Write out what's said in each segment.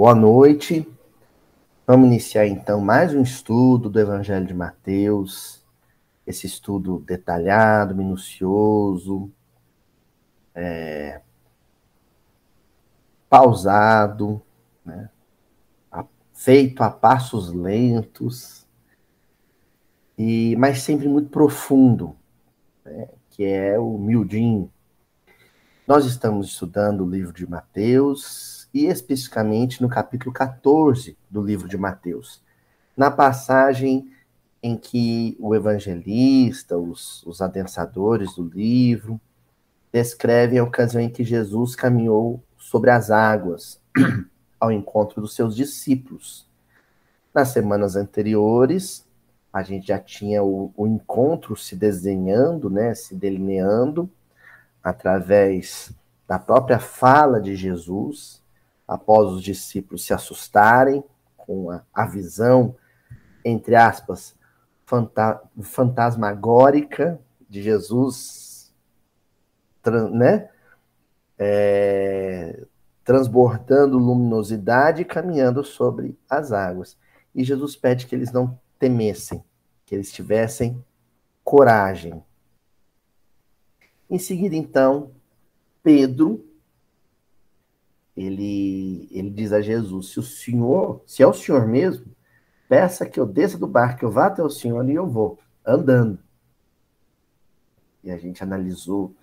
Boa noite. Vamos iniciar então mais um estudo do Evangelho de Mateus. Esse estudo detalhado, minucioso, é, pausado, né? feito a passos lentos, e mas sempre muito profundo, né? que é o miudinho. Nós estamos estudando o livro de Mateus, e especificamente no capítulo 14 do livro de Mateus, na passagem em que o evangelista, os, os adensadores do livro, descrevem a ocasião em que Jesus caminhou sobre as águas ao encontro dos seus discípulos. Nas semanas anteriores, a gente já tinha o, o encontro se desenhando, né, se delineando através da própria fala de Jesus, após os discípulos se assustarem com a, a visão, entre aspas, fanta fantasmagórica de Jesus, né? É, transbordando luminosidade e caminhando sobre as águas. E Jesus pede que eles não temessem, que eles tivessem coragem. Em seguida, então, Pedro ele, ele diz a Jesus: se o Senhor, se é o Senhor mesmo, peça que eu desça do barco, eu vá até o Senhor e eu vou, andando. E a gente analisou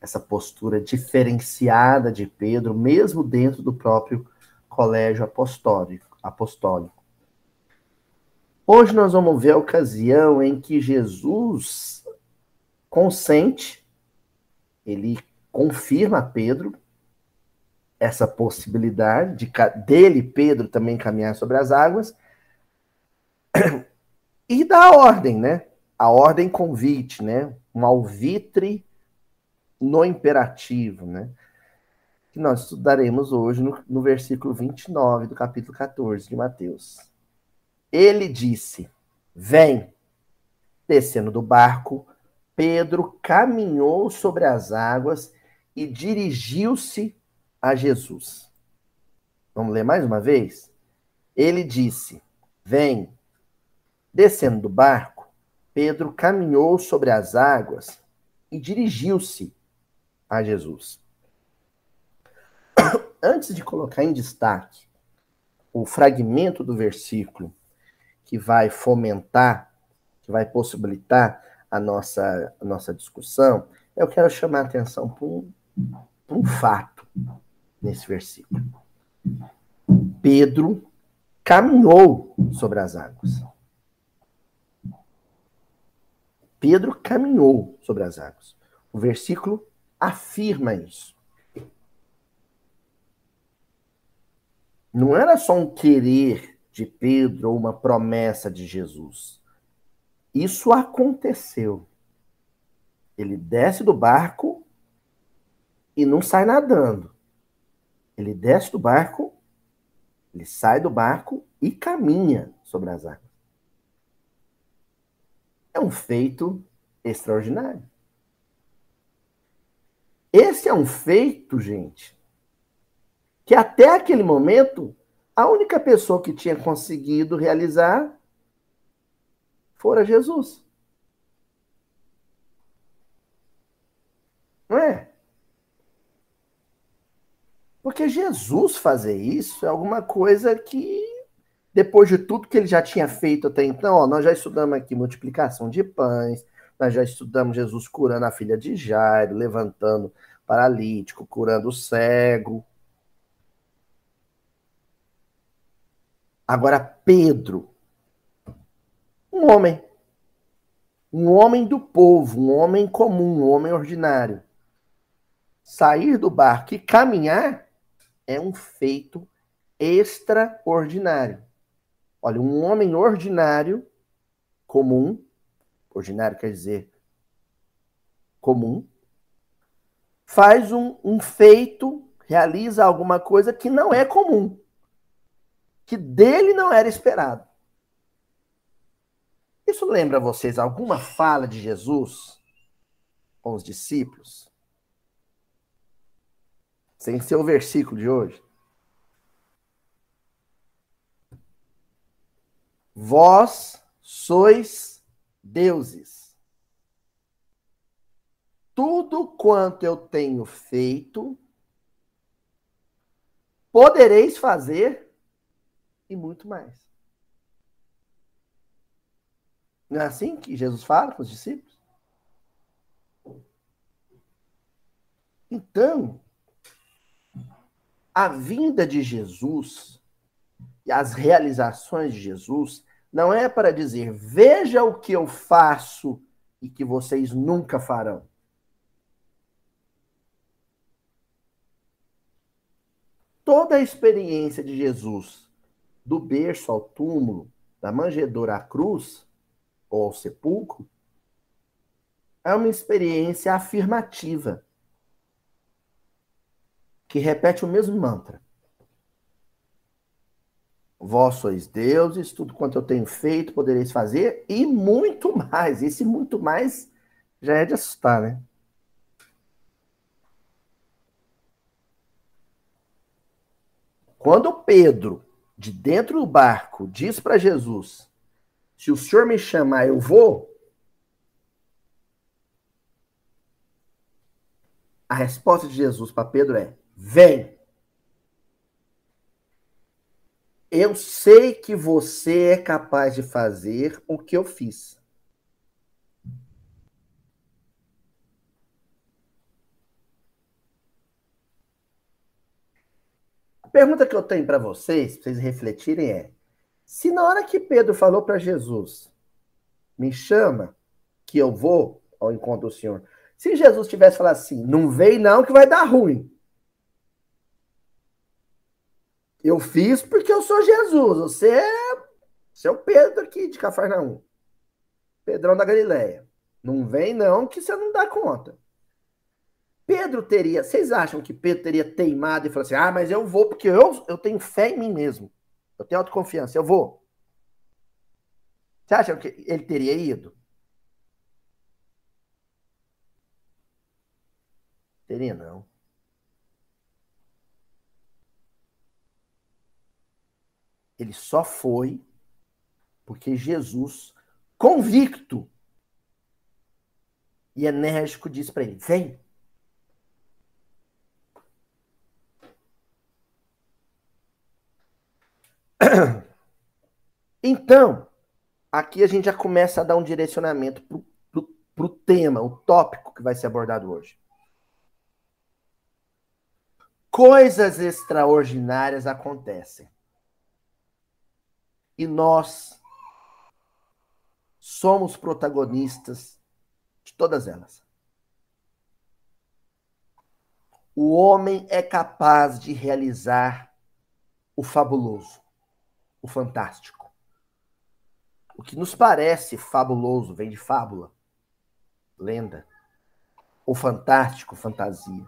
essa postura diferenciada de Pedro, mesmo dentro do próprio colégio apostólico. apostólico. Hoje nós vamos ver a ocasião em que Jesus consente, ele confirma a Pedro essa possibilidade de dele, Pedro, também caminhar sobre as águas, e da ordem, né? A ordem convite, né? Um alvitre no imperativo, né? Que nós estudaremos hoje no, no versículo 29 do capítulo 14 de Mateus. Ele disse: Vem. Descendo do barco, Pedro caminhou sobre as águas e dirigiu-se a Jesus. Vamos ler mais uma vez? Ele disse: Vem. Descendo do barco, Pedro caminhou sobre as águas e dirigiu-se a Jesus. Antes de colocar em destaque o fragmento do versículo que vai fomentar, que vai possibilitar a nossa, a nossa discussão, eu quero chamar a atenção para um, para um fato nesse versículo. Pedro caminhou sobre as águas. Pedro caminhou sobre as águas. O versículo afirma isso. Não era só um querer de Pedro ou uma promessa de Jesus. Isso aconteceu. Ele desce do barco e não sai nadando. Ele desce do barco, ele sai do barco e caminha sobre as águas. É um feito extraordinário. Esse é um feito, gente, que até aquele momento a única pessoa que tinha conseguido realizar fora Jesus. Não é? Porque Jesus fazer isso é alguma coisa que, depois de tudo que ele já tinha feito até então, ó, nós já estudamos aqui multiplicação de pães, nós já estudamos Jesus curando a filha de Jairo, levantando paralítico, curando o cego. Agora, Pedro, um homem, um homem do povo, um homem comum, um homem ordinário, sair do barco e caminhar é um feito extraordinário. Olha, um homem ordinário, comum, ordinário quer dizer comum, faz um, um feito, realiza alguma coisa que não é comum, que dele não era esperado. Isso lembra vocês alguma fala de Jesus com os discípulos? Sem ser o versículo de hoje. Vós sois deuses. Tudo quanto eu tenho feito, podereis fazer e muito mais. Não é assim que Jesus fala com os discípulos? Então, a vinda de Jesus e as realizações de Jesus não é para dizer, veja o que eu faço e que vocês nunca farão. Toda a experiência de Jesus, do berço ao túmulo, da manjedoura à cruz, ou ao sepulcro, é uma experiência afirmativa que repete o mesmo mantra. Vós sois deuses, tudo quanto eu tenho feito podereis fazer, e muito mais. Esse muito mais já é de assustar, né? Quando Pedro, de dentro do barco, diz para Jesus: Se o senhor me chamar, eu vou. A resposta de Jesus para Pedro é: Vem. Eu sei que você é capaz de fazer o que eu fiz. A pergunta que eu tenho para vocês, para vocês refletirem, é: se na hora que Pedro falou para Jesus, me chama, que eu vou ao encontro do Senhor, se Jesus tivesse falado assim, não vem não que vai dar ruim. Eu fiz porque eu sou Jesus. Você é, você é o Pedro aqui de Cafarnaum. Pedrão da Galileia. Não vem não que você não dá conta. Pedro teria, vocês acham que Pedro teria teimado e falado assim: "Ah, mas eu vou porque eu, eu tenho fé em mim mesmo. Eu tenho autoconfiança, eu vou". Você acha que ele teria ido? Teria não. Ele só foi porque Jesus, convicto e enérgico, disse para ele: Vem. Então, aqui a gente já começa a dar um direcionamento para o tema, o tópico que vai ser abordado hoje. Coisas extraordinárias acontecem e nós somos protagonistas de todas elas. O homem é capaz de realizar o fabuloso, o fantástico. O que nos parece fabuloso vem de fábula, lenda. O fantástico, fantasia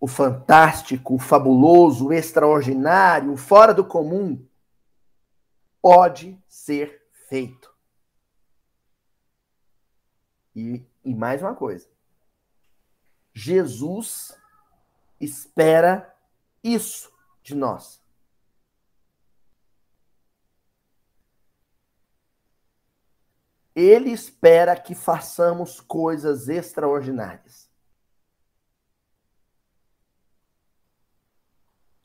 o fantástico, o fabuloso, o extraordinário, o fora do comum, pode ser feito. E, e mais uma coisa. Jesus espera isso de nós. Ele espera que façamos coisas extraordinárias.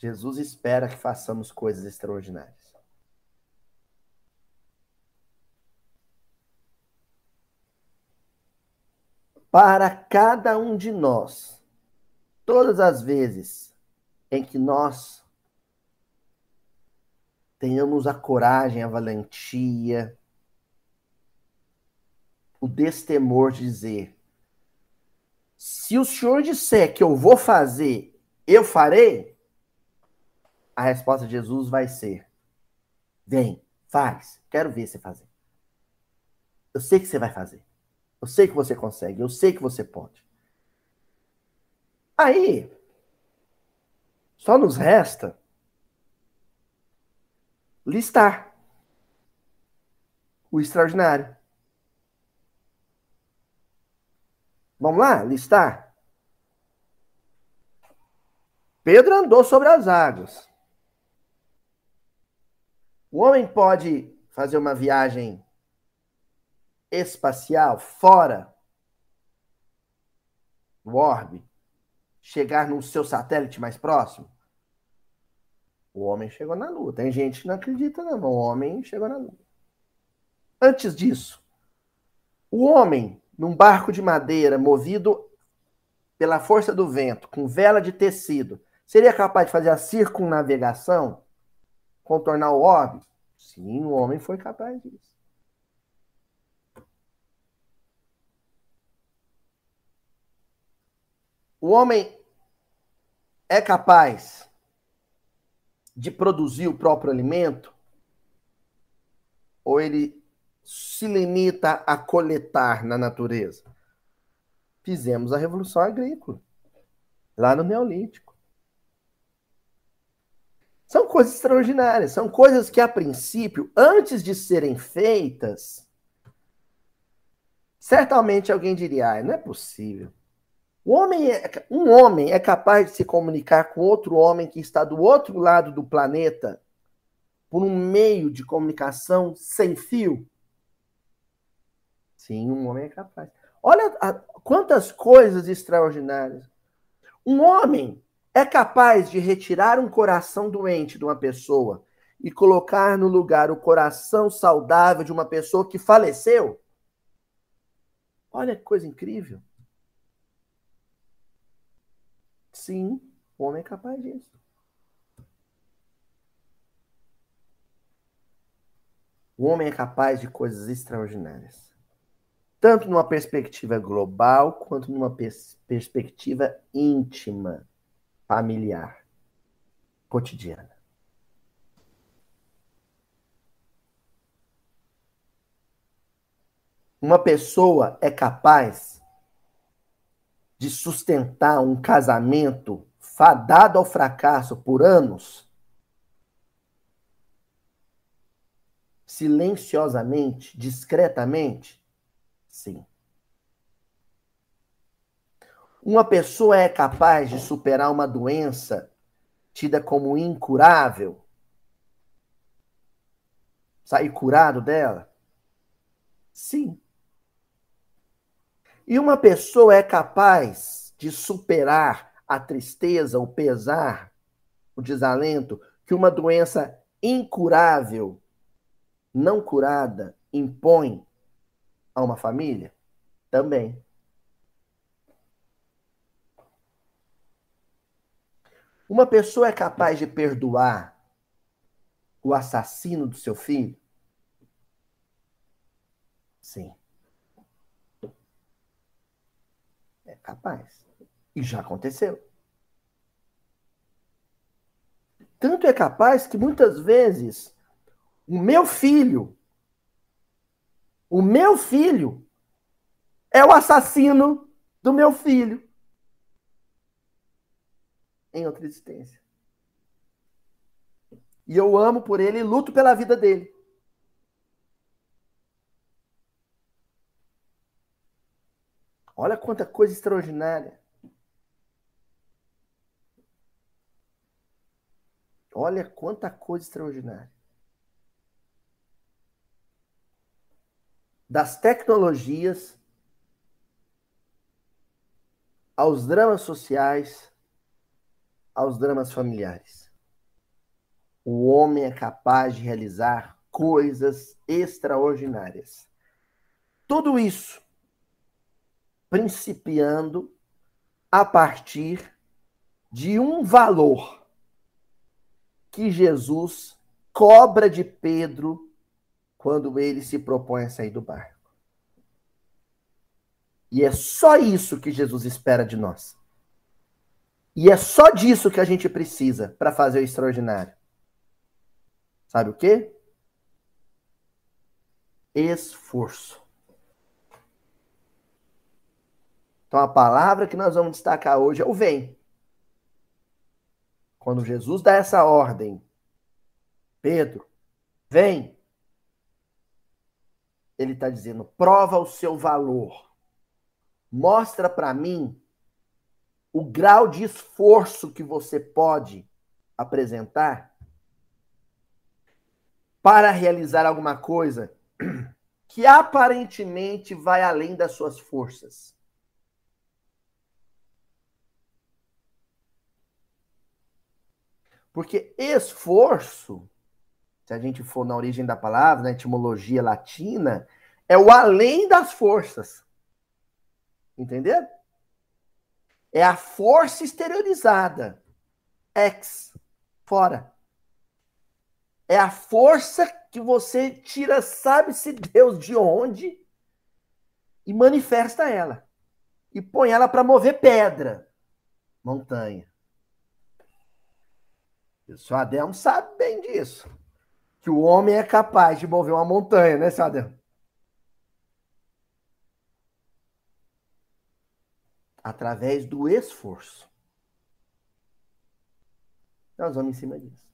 Jesus espera que façamos coisas extraordinárias. Para cada um de nós, todas as vezes em que nós tenhamos a coragem, a valentia, o destemor de dizer: se o senhor disser que eu vou fazer, eu farei, a resposta de Jesus vai ser: vem, faz, quero ver você fazer. Eu sei que você vai fazer. Eu sei que você consegue, eu sei que você pode. Aí, só nos resta listar o extraordinário. Vamos lá, listar? Pedro andou sobre as águas. O homem pode fazer uma viagem espacial fora do orbe, chegar no seu satélite mais próximo? O homem chegou na Lua. Tem gente que não acredita, não. O homem chegou na Lua. Antes disso, o homem, num barco de madeira movido pela força do vento, com vela de tecido, seria capaz de fazer a circunnavegação, contornar o orbe? Sim, o homem foi capaz disso. O homem é capaz de produzir o próprio alimento? Ou ele se limita a coletar na natureza? Fizemos a revolução agrícola, lá no Neolítico. São coisas extraordinárias, são coisas que, a princípio, antes de serem feitas, certamente alguém diria: ah, não é possível. O homem é, um homem é capaz de se comunicar com outro homem que está do outro lado do planeta por um meio de comunicação sem fio? Sim, um homem é capaz. Olha a, quantas coisas extraordinárias. Um homem é capaz de retirar um coração doente de uma pessoa e colocar no lugar o coração saudável de uma pessoa que faleceu? Olha que coisa incrível. Sim, o homem é capaz disso. O homem é capaz de coisas extraordinárias. Tanto numa perspectiva global, quanto numa pers perspectiva íntima, familiar, cotidiana. Uma pessoa é capaz de sustentar um casamento fadado ao fracasso por anos, silenciosamente, discretamente? Sim. Uma pessoa é capaz de superar uma doença tida como incurável? Sair curado dela? Sim. E uma pessoa é capaz de superar a tristeza, o pesar, o desalento que uma doença incurável, não curada, impõe a uma família? Também. Uma pessoa é capaz de perdoar o assassino do seu filho? Sim. É capaz. E já aconteceu. Tanto é capaz que muitas vezes o meu filho, o meu filho, é o assassino do meu filho em outra existência. E eu amo por ele e luto pela vida dele. Olha quanta coisa extraordinária. Olha quanta coisa extraordinária. Das tecnologias aos dramas sociais, aos dramas familiares. O homem é capaz de realizar coisas extraordinárias. Tudo isso principiando a partir de um valor que Jesus cobra de Pedro quando ele se propõe a sair do barco. E é só isso que Jesus espera de nós. E é só disso que a gente precisa para fazer o extraordinário. Sabe o quê? Esforço. Então a palavra que nós vamos destacar hoje é o vem. Quando Jesus dá essa ordem, Pedro, vem. Ele está dizendo: prova o seu valor. Mostra para mim o grau de esforço que você pode apresentar para realizar alguma coisa que aparentemente vai além das suas forças. Porque esforço, se a gente for na origem da palavra, na etimologia latina, é o além das forças. Entendeu? É a força exteriorizada. Ex, fora. É a força que você tira, sabe-se Deus de onde, e manifesta ela. E põe ela para mover pedra, montanha. O senhor Adelmo sabe bem disso. Que o homem é capaz de mover uma montanha, né, senhor Adelmo? Através do esforço. Nós vamos em cima disso.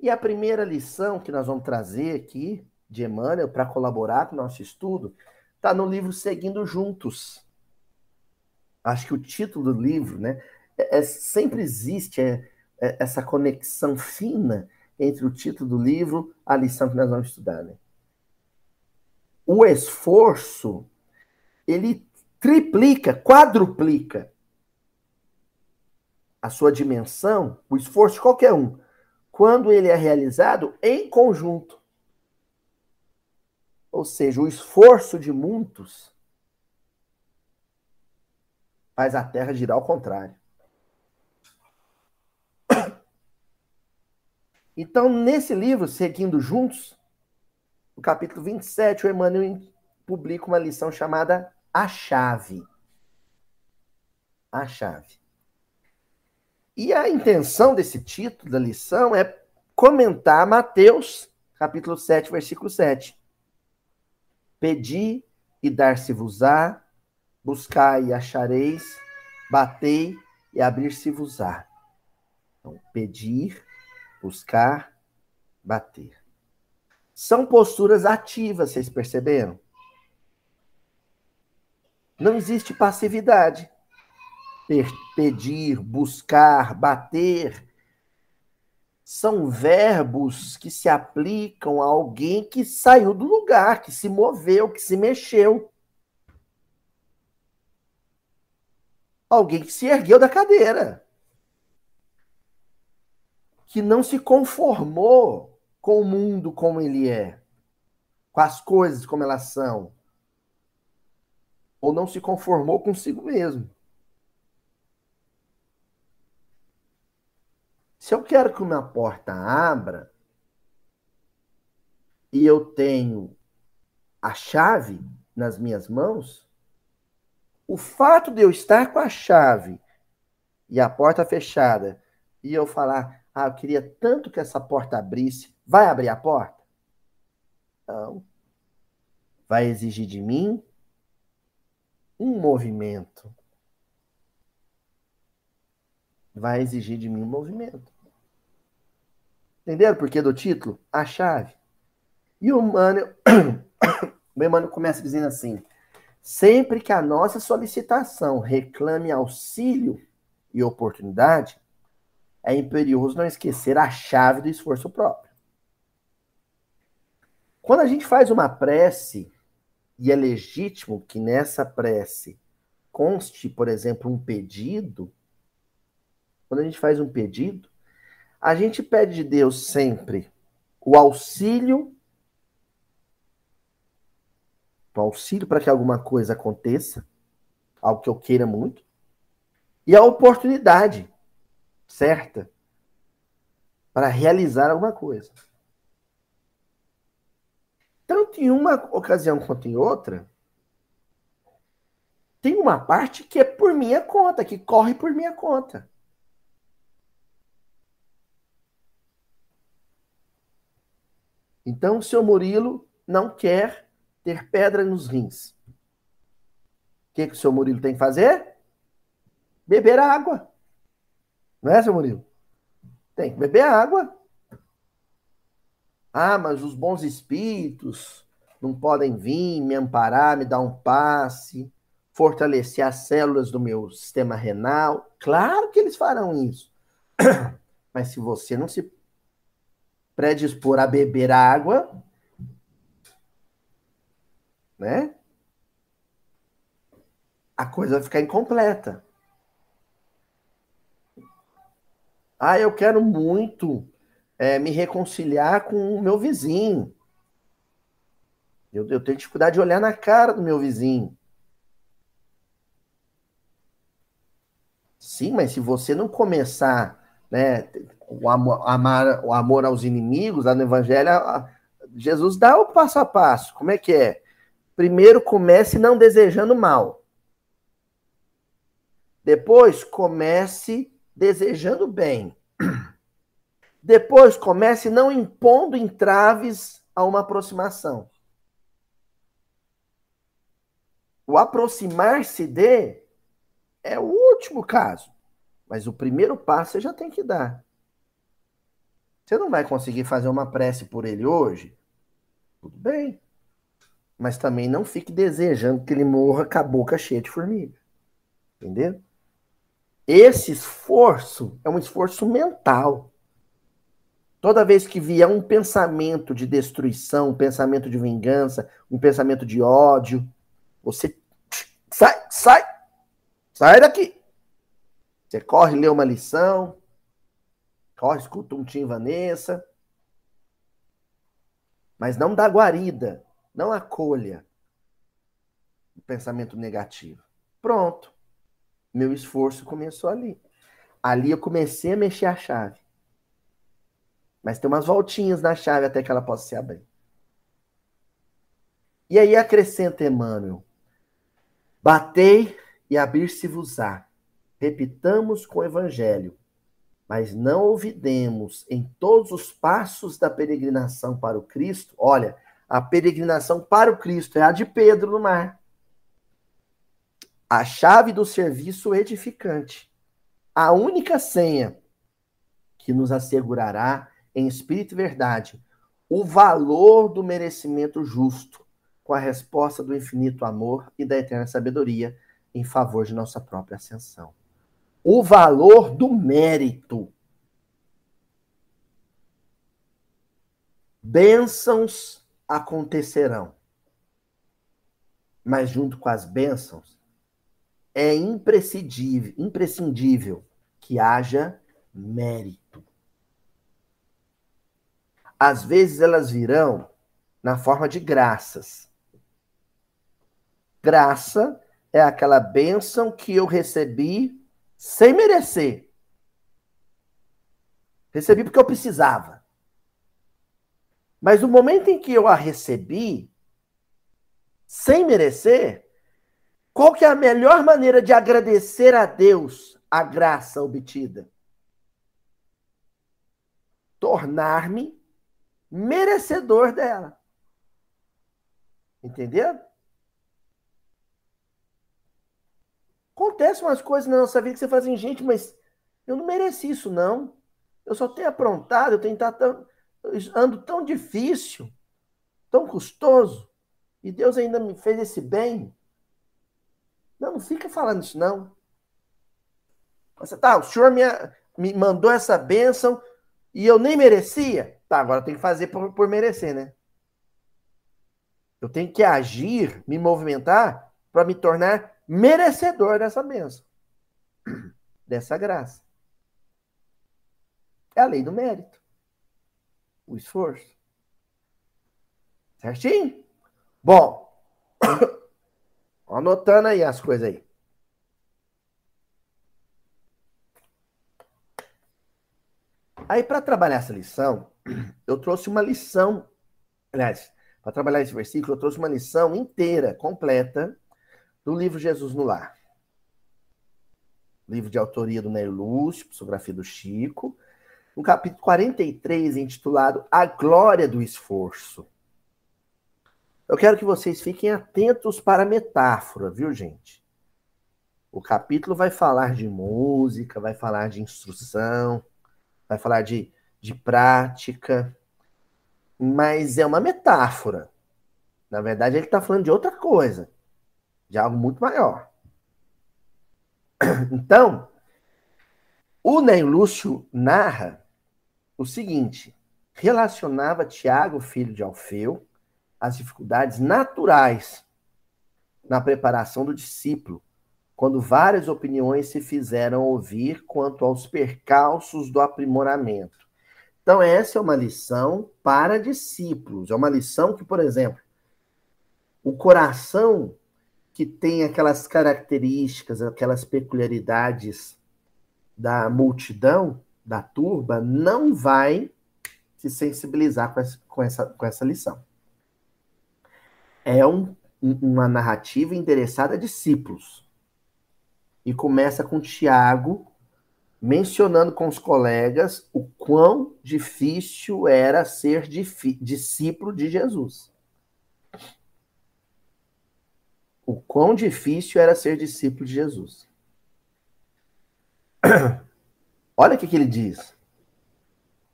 E a primeira lição que nós vamos trazer aqui de Emmanuel para colaborar com o nosso estudo está no livro Seguindo Juntos. Acho que o título do livro, né? É, é, sempre existe é, é, essa conexão fina entre o título do livro e a lição que nós vamos estudar, né? O esforço, ele triplica, quadruplica a sua dimensão, o esforço de qualquer um, quando ele é realizado em conjunto. Ou seja, o esforço de muitos faz a Terra girar ao contrário. Então, nesse livro, Seguindo Juntos, no capítulo 27, o Emmanuel publica uma lição chamada A Chave. A Chave. E a intenção desse título da lição é comentar Mateus, capítulo 7, versículo 7. Pedi e dar-se-vos-á, buscai e achareis, batei e abrir-se-vos-á. Então, pedir, buscar, bater. São posturas ativas, vocês perceberam? Não existe passividade pedir, buscar, bater, são verbos que se aplicam a alguém que saiu do lugar, que se moveu, que se mexeu. Alguém que se ergueu da cadeira. Que não se conformou com o mundo como ele é, com as coisas como elas são. Ou não se conformou consigo mesmo. Se eu quero que uma porta abra e eu tenho a chave nas minhas mãos, o fato de eu estar com a chave e a porta fechada e eu falar, ah, eu queria tanto que essa porta abrisse, vai abrir a porta? Não. Vai exigir de mim um movimento. Vai exigir de mim um movimento. Entenderam o porquê do título? A chave. E o Emmanuel, o Emmanuel começa dizendo assim: sempre que a nossa solicitação reclame auxílio e oportunidade, é imperioso não esquecer a chave do esforço próprio. Quando a gente faz uma prece, e é legítimo que nessa prece conste, por exemplo, um pedido, quando a gente faz um pedido, a gente pede de Deus sempre o auxílio, o auxílio para que alguma coisa aconteça, algo que eu queira muito, e a oportunidade certa para realizar alguma coisa. Tanto em uma ocasião quanto em outra, tem uma parte que é por minha conta, que corre por minha conta. Então, o seu Murilo não quer ter pedra nos rins. O que, que o seu Murilo tem que fazer? Beber água. Não é, seu Murilo? Tem que beber água. Ah, mas os bons espíritos não podem vir me amparar, me dar um passe, fortalecer as células do meu sistema renal. Claro que eles farão isso. Mas se você não se predispor a beber água, né? A coisa vai ficar incompleta. Ah, eu quero muito é, me reconciliar com o meu vizinho. Eu, eu tenho dificuldade de olhar na cara do meu vizinho. Sim, mas se você não começar, né, o amor, amar, o amor aos inimigos, lá no Evangelho, Jesus dá o passo a passo. Como é que é? Primeiro comece não desejando mal. Depois comece desejando bem. Depois comece não impondo entraves a uma aproximação. O aproximar-se de é o último caso. Mas o primeiro passo você já tem que dar. Você não vai conseguir fazer uma prece por ele hoje? Tudo bem. Mas também não fique desejando que ele morra com a boca cheia de formiga. Entendeu? Esse esforço é um esforço mental. Toda vez que vier um pensamento de destruição, um pensamento de vingança, um pensamento de ódio, você sai, sai, sai daqui. Você corre, lê uma lição, corre, escuta um Tim Vanessa, mas não dá guarida, não acolha o pensamento negativo. Pronto. Meu esforço começou ali. Ali eu comecei a mexer a chave. Mas tem umas voltinhas na chave até que ela possa se abrir. E aí acrescenta Emmanuel: Batei e abrir-se-vos-á. Repitamos com o evangelho, mas não ouvidemos em todos os passos da peregrinação para o Cristo. Olha, a peregrinação para o Cristo é a de Pedro no mar. A chave do serviço edificante. A única senha que nos assegurará, em espírito e verdade, o valor do merecimento justo com a resposta do infinito amor e da eterna sabedoria em favor de nossa própria ascensão. O valor do mérito. Bênçãos acontecerão. Mas junto com as bênçãos, é imprescindível, imprescindível que haja mérito. Às vezes elas virão na forma de graças Graça é aquela bênção que eu recebi sem merecer. Recebi porque eu precisava. Mas no momento em que eu a recebi, sem merecer, qual que é a melhor maneira de agradecer a Deus a graça obtida? Tornar-me merecedor dela. Entendeu? Acontecem umas coisas na nossa vida que você fala assim, gente, mas eu não mereci isso, não. Eu só tenho aprontado, eu tenho tão, ando tão difícil, tão custoso, e Deus ainda me fez esse bem. Não, não fica falando isso, não. Você tá, o senhor me, me mandou essa bênção e eu nem merecia? Tá, agora tem que fazer por, por merecer, né? Eu tenho que agir, me movimentar para me tornar merecedor dessa bênção, dessa graça. É a lei do mérito, o esforço. Certinho? Bom, anotando aí as coisas aí. Aí, para trabalhar essa lição, eu trouxe uma lição. Aliás, para trabalhar esse versículo, eu trouxe uma lição inteira, completa, do livro Jesus no Lar. Livro de autoria do Neio Lúcio, psicografia do Chico. No capítulo 43, intitulado A Glória do Esforço. Eu quero que vocês fiquem atentos para a metáfora, viu, gente? O capítulo vai falar de música, vai falar de instrução, vai falar de, de prática, mas é uma metáfora. Na verdade, ele está falando de outra coisa de algo muito maior. Então, o Ney Lúcio narra o seguinte: relacionava Tiago, filho de Alfeu, às dificuldades naturais na preparação do discípulo, quando várias opiniões se fizeram ouvir quanto aos percalços do aprimoramento. Então, essa é uma lição para discípulos. É uma lição que, por exemplo, o coração que tem aquelas características, aquelas peculiaridades da multidão, da turba, não vai se sensibilizar com essa, com essa, com essa lição. É um, uma narrativa endereçada a discípulos. E começa com Tiago mencionando com os colegas o quão difícil era ser discípulo de Jesus. O quão difícil era ser discípulo de Jesus. Olha o que, que ele diz.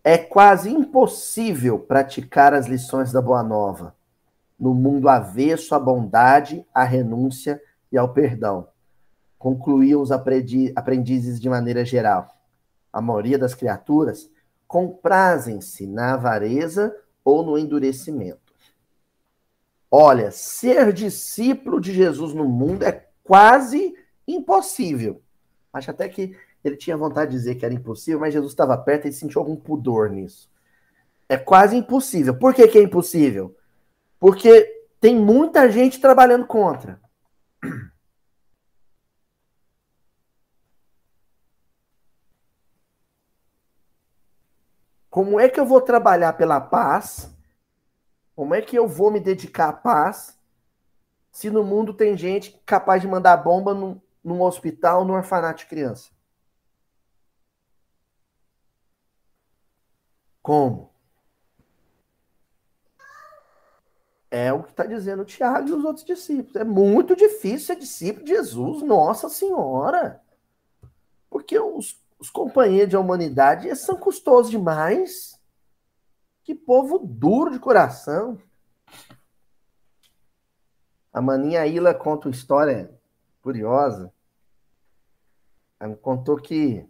É quase impossível praticar as lições da Boa Nova no mundo avesso à bondade, à renúncia e ao perdão. Concluíam os aprendizes de maneira geral. A maioria das criaturas comprazem-se na avareza ou no endurecimento. Olha, ser discípulo de Jesus no mundo é quase impossível. Acho até que ele tinha vontade de dizer que era impossível, mas Jesus estava perto e sentiu algum pudor nisso. É quase impossível. Por que, que é impossível? Porque tem muita gente trabalhando contra. Como é que eu vou trabalhar pela paz? Como é que eu vou me dedicar à paz se no mundo tem gente capaz de mandar bomba num, num hospital, num orfanato de criança? Como? É o que está dizendo o Tiago e os outros discípulos. É muito difícil ser discípulo de Jesus, Nossa Senhora. Porque os, os companheiros de humanidade são custosos demais. Que povo duro de coração. A maninha Ila conta uma história curiosa. Ela contou que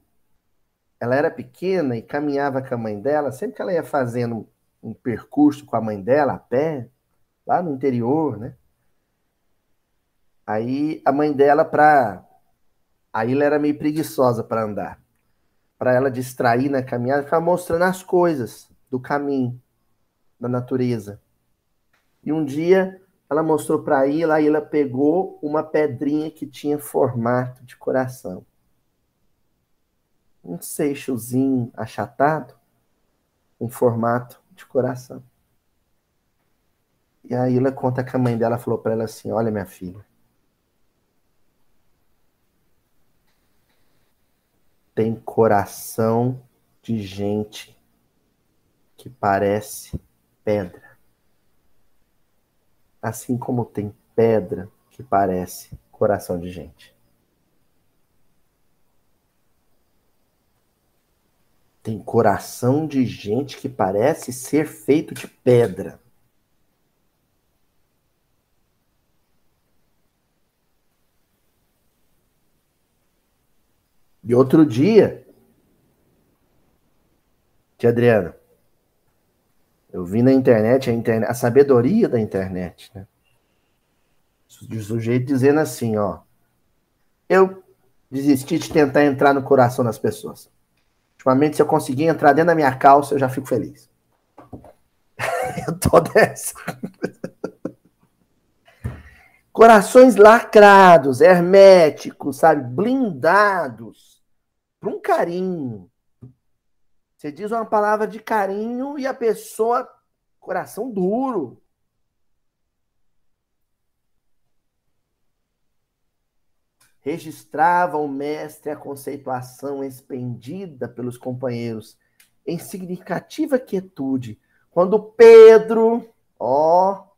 ela era pequena e caminhava com a mãe dela, sempre que ela ia fazendo um percurso com a mãe dela, a pé, lá no interior, né? Aí a mãe dela, para. Aí ela era meio preguiçosa para andar. Para ela distrair na caminhada, ficava mostrando as coisas do caminho, da natureza. E um dia ela mostrou para Ila, a Ila pegou uma pedrinha que tinha formato de coração um seixozinho achatado, um formato de coração. E a Ilha conta que a mãe dela falou para ela assim: Olha, minha filha, tem coração de gente que parece pedra. Assim como tem pedra que parece coração de gente. Tem coração de gente que parece ser feito de pedra. E outro dia, tia Adriana, eu vi na internet a, internet, a sabedoria da internet, né? O sujeito dizendo assim, ó. Eu desisti de tentar entrar no coração das pessoas. Ultimamente, se eu conseguir entrar dentro da minha calça, eu já fico feliz. eu tô dessa. Corações lacrados, herméticos, sabe? Blindados para um carinho. Você diz uma palavra de carinho e a pessoa, coração duro. registrava o mestre a conceituação expendida pelos companheiros em significativa quietude, quando Pedro, ó,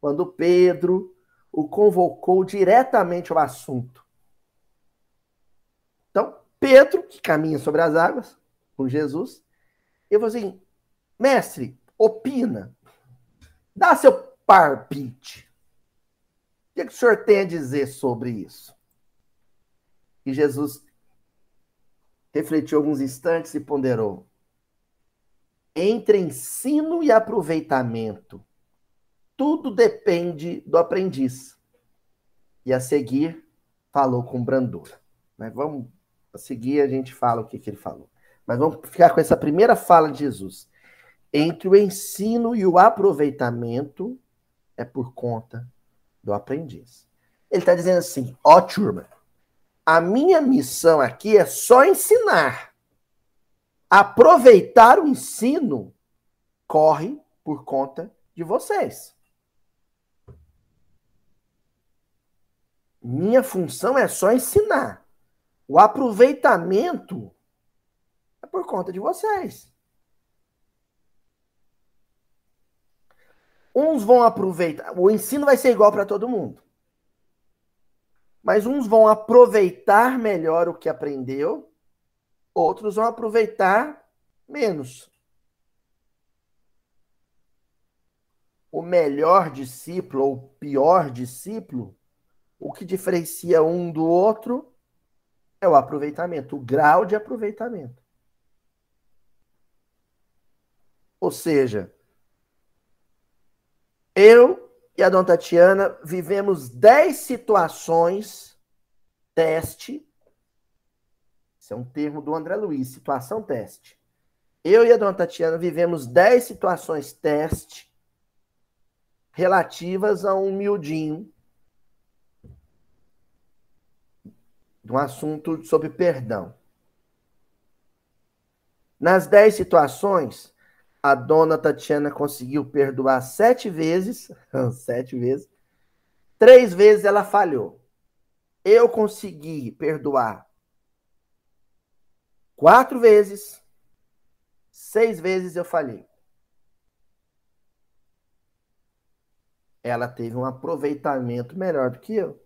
quando Pedro o convocou diretamente ao assunto. Pedro, que caminha sobre as águas com Jesus, eu vou assim, mestre, opina, dá seu parpite. O que, é que o senhor tem a dizer sobre isso? E Jesus refletiu alguns instantes e ponderou. entre ensino e aproveitamento, tudo depende do aprendiz. E a seguir, falou com brandura. Mas vamos, a seguir a gente fala o que, que ele falou. Mas vamos ficar com essa primeira fala de Jesus. Entre o ensino e o aproveitamento é por conta do aprendiz. Ele está dizendo assim: ó, turma, a minha missão aqui é só ensinar. Aproveitar o ensino corre por conta de vocês. Minha função é só ensinar. O aproveitamento é por conta de vocês. Uns vão aproveitar, o ensino vai ser igual para todo mundo. Mas uns vão aproveitar melhor o que aprendeu, outros vão aproveitar menos. O melhor discípulo ou o pior discípulo, o que diferencia um do outro é o aproveitamento, o grau de aproveitamento. Ou seja, eu e a dona Tatiana vivemos 10 situações teste. Isso é um termo do André Luiz, situação teste. Eu e a dona Tatiana vivemos 10 situações teste relativas a um miudinho de um assunto sobre perdão. Nas dez situações, a dona Tatiana conseguiu perdoar sete vezes, sete vezes, três vezes ela falhou. Eu consegui perdoar quatro vezes, seis vezes eu falhei. Ela teve um aproveitamento melhor do que eu.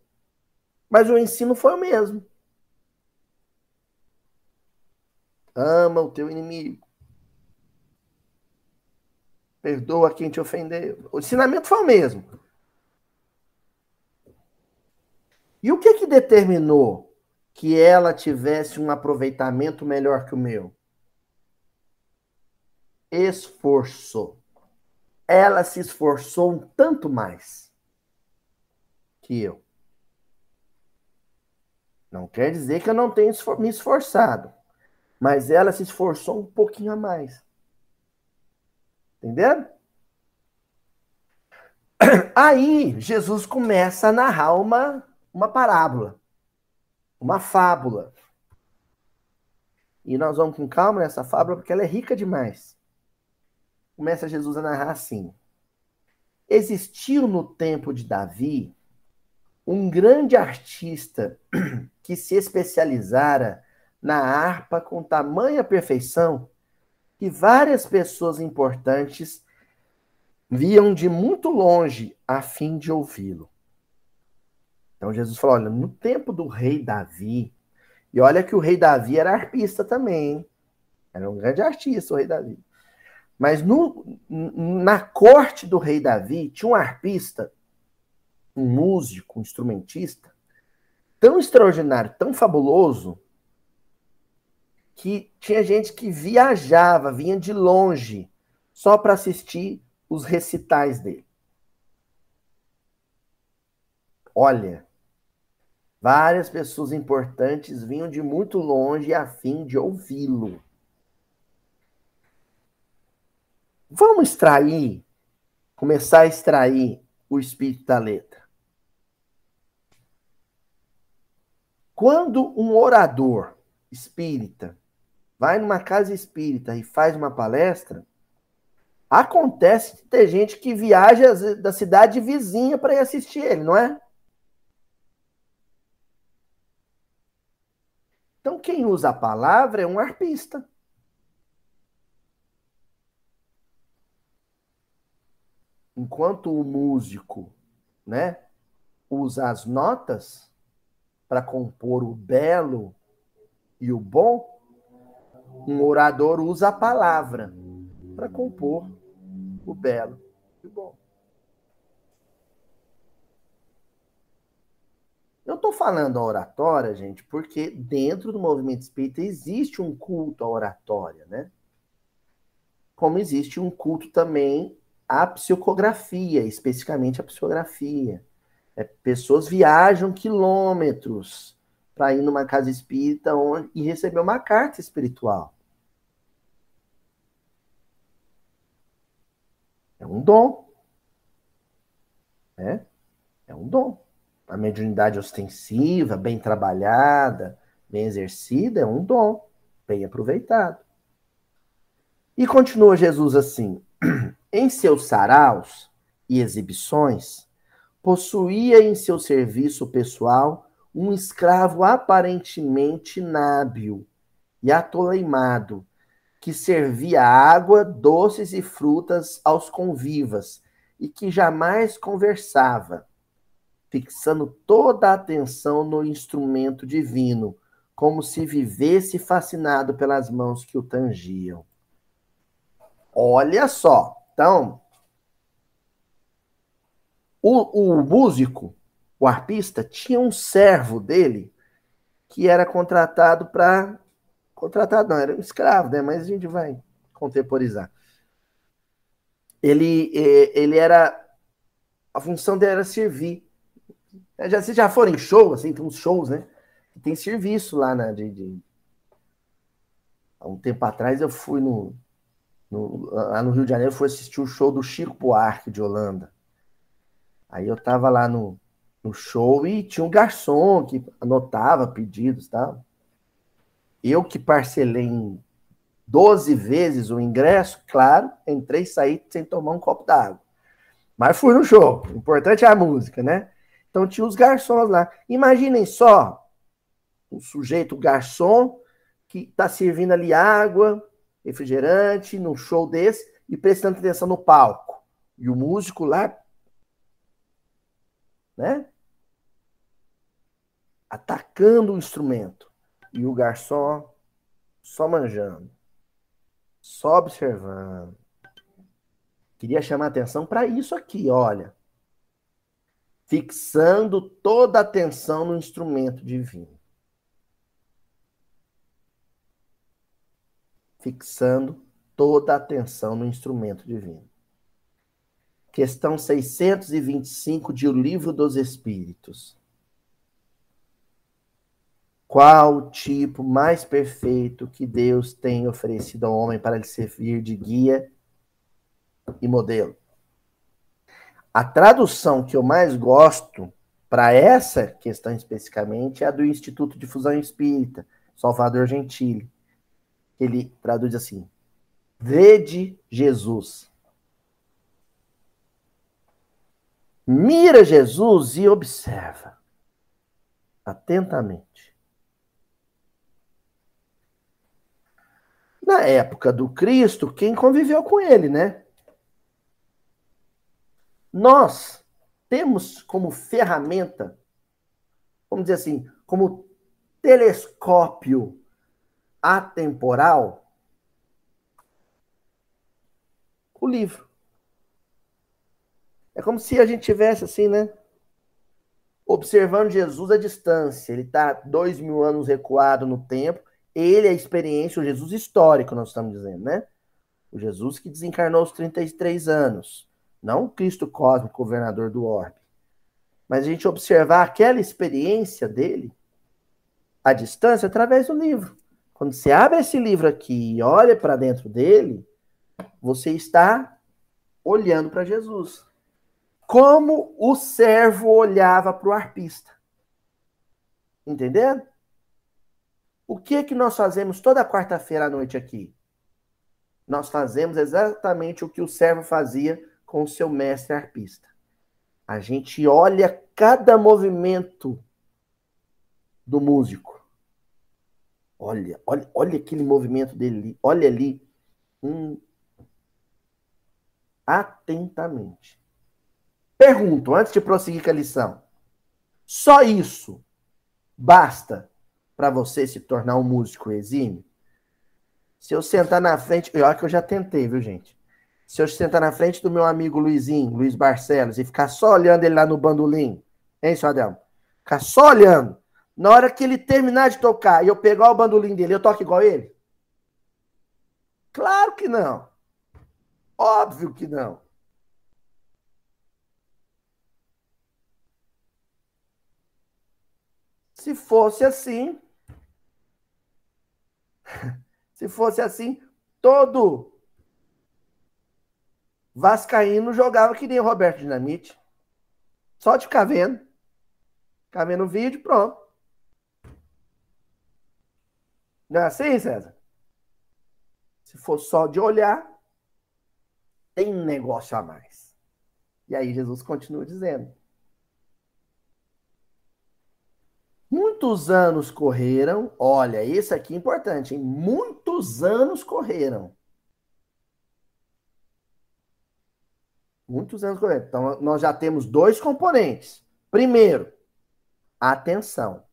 Mas o ensino foi o mesmo. Ama o teu inimigo. Perdoa quem te ofendeu. O ensinamento foi o mesmo. E o que que determinou que ela tivesse um aproveitamento melhor que o meu? Esforço. Ela se esforçou um tanto mais que eu. Não quer dizer que eu não tenha me esforçado. Mas ela se esforçou um pouquinho a mais. Entendendo? Aí Jesus começa a narrar uma, uma parábola, uma fábula. E nós vamos com calma nessa fábula porque ela é rica demais. Começa Jesus a narrar assim: Existiu no tempo de Davi um grande artista que se especializara na harpa com tamanha perfeição que várias pessoas importantes viam de muito longe a fim de ouvi-lo. Então Jesus falou: olha, no tempo do rei Davi, e olha que o rei Davi era arpista também, hein? era um grande artista o rei Davi. Mas no, na corte do rei Davi tinha um arpista, um músico, um instrumentista, tão extraordinário, tão fabuloso, que tinha gente que viajava, vinha de longe, só para assistir os recitais dele. Olha, várias pessoas importantes vinham de muito longe a fim de ouvi-lo. Vamos extrair, começar a extrair o espírito da letra. Quando um orador espírita vai numa casa espírita e faz uma palestra, acontece de ter gente que viaja da cidade vizinha para ir assistir ele, não é? Então, quem usa a palavra é um arpista. Enquanto o músico, né, usa as notas para compor o belo e o bom, um orador usa a palavra para compor o belo e o bom. Eu estou falando a oratória, gente, porque dentro do movimento espírita existe um culto à oratória, né? como existe um culto também à psicografia, especificamente à psicografia. É, pessoas viajam quilômetros para ir numa casa espírita onde, e receber uma carta espiritual. É um dom. É, é um dom. A mediunidade ostensiva, bem trabalhada, bem exercida, é um dom, bem aproveitado. E continua Jesus assim: em seus saraus e exibições, possuía em seu serviço pessoal um escravo aparentemente nábil e atoleimado, que servia água, doces e frutas aos convivas e que jamais conversava, fixando toda a atenção no instrumento divino, como se vivesse fascinado pelas mãos que o tangiam. Olha só, então, o, o músico, o arpista, tinha um servo dele que era contratado para. Contratado não, era um escravo, né? Mas a gente vai contemporizar. Ele, ele era. A função dele era servir. Já, vocês já foram show, assim, tem uns shows, né? Tem serviço lá na. De, de... Há um tempo atrás eu fui no, no, lá no Rio de Janeiro, fui assistir o show do Chico Buarque de Holanda. Aí eu tava lá no, no show e tinha um garçom que anotava pedidos tal. Eu que parcelei em 12 vezes o ingresso, claro, entrei e saí sem tomar um copo d'água. Mas fui no show. O importante é a música, né? Então tinha os garçons lá. Imaginem só um sujeito, garçom, que tá servindo ali água, refrigerante, num show desse, e prestando atenção no palco. E o músico lá né? Atacando o instrumento. E o garçom só manjando, só observando. Queria chamar atenção para isso aqui, olha. Fixando toda a atenção no instrumento divino. Fixando toda a atenção no instrumento divino questão 625 de O Livro dos Espíritos. Qual tipo mais perfeito que Deus tem oferecido ao homem para lhe servir de guia e modelo? A tradução que eu mais gosto para essa questão especificamente é a do Instituto de Fusão Espírita, Salvador Gentili. Ele traduz assim: Vede Jesus Mira Jesus e observa atentamente. Na época do Cristo, quem conviveu com ele, né? Nós temos como ferramenta, vamos dizer assim, como telescópio atemporal, o livro. É como se a gente tivesse assim, né? Observando Jesus à distância. Ele está dois mil anos recuado no tempo. Ele é a experiência, o Jesus histórico, nós estamos dizendo, né? O Jesus que desencarnou aos 33 anos. Não o Cristo cósmico, governador do orbe. Mas a gente observar aquela experiência dele à distância através do livro. Quando você abre esse livro aqui e olha para dentro dele, você está olhando para Jesus como o servo olhava para o arpista. Entendendo? O que que nós fazemos toda quarta-feira à noite aqui? Nós fazemos exatamente o que o servo fazia com o seu mestre arpista. A gente olha cada movimento do músico. Olha, olha, olha aquele movimento dele, olha ali, hum, atentamente. Pergunto, antes de prosseguir com a lição, só isso basta para você se tornar um músico exímio? Se eu sentar na frente, olha que eu já tentei, viu, gente? Se eu sentar na frente do meu amigo Luizinho, Luiz Barcelos, e ficar só olhando ele lá no bandolim, hein, seu Adelmo? Ficar só olhando. Na hora que ele terminar de tocar e eu pegar o bandolim dele, eu toco igual ele? Claro que não. Óbvio que não. Se fosse assim, se fosse assim, todo Vascaíno jogava que nem o Roberto Dinamite. Só de ficar vendo. Ficar vendo o vídeo, pronto. Não é assim, César? Se for só de olhar, tem negócio a mais. E aí Jesus continua dizendo: Muitos anos correram, olha, isso aqui é importante, hein? Muitos anos correram. Muitos anos correram. Então, nós já temos dois componentes. Primeiro, atenção,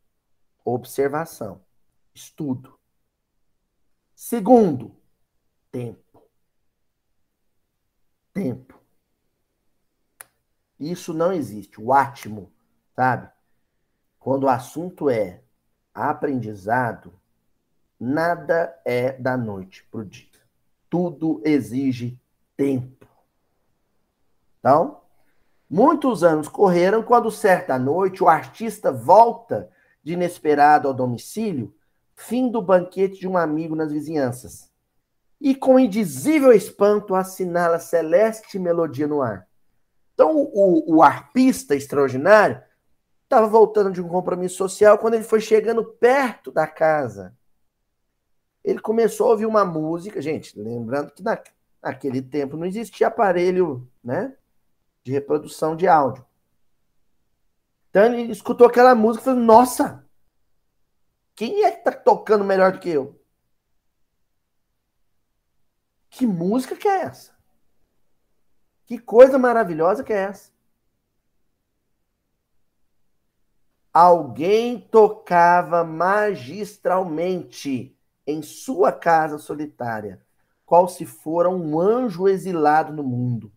observação, estudo. Segundo, tempo. Tempo. Isso não existe. O átimo, sabe? Quando o assunto é aprendizado, nada é da noite para o dia. Tudo exige tempo. Então, muitos anos correram quando, certa noite, o artista volta de inesperado ao domicílio, fim do banquete de um amigo nas vizinhanças. E com indizível espanto assinala celeste melodia no ar. Então, o, o arpista extraordinário Estava voltando de um compromisso social quando ele foi chegando perto da casa. Ele começou a ouvir uma música, gente, lembrando que na, naquele tempo não existia aparelho, né, de reprodução de áudio. Então ele escutou aquela música e falou: Nossa, quem é que tá tocando melhor do que eu? Que música que é essa? Que coisa maravilhosa que é essa? Alguém tocava magistralmente em sua casa solitária, qual se fora um anjo exilado no mundo.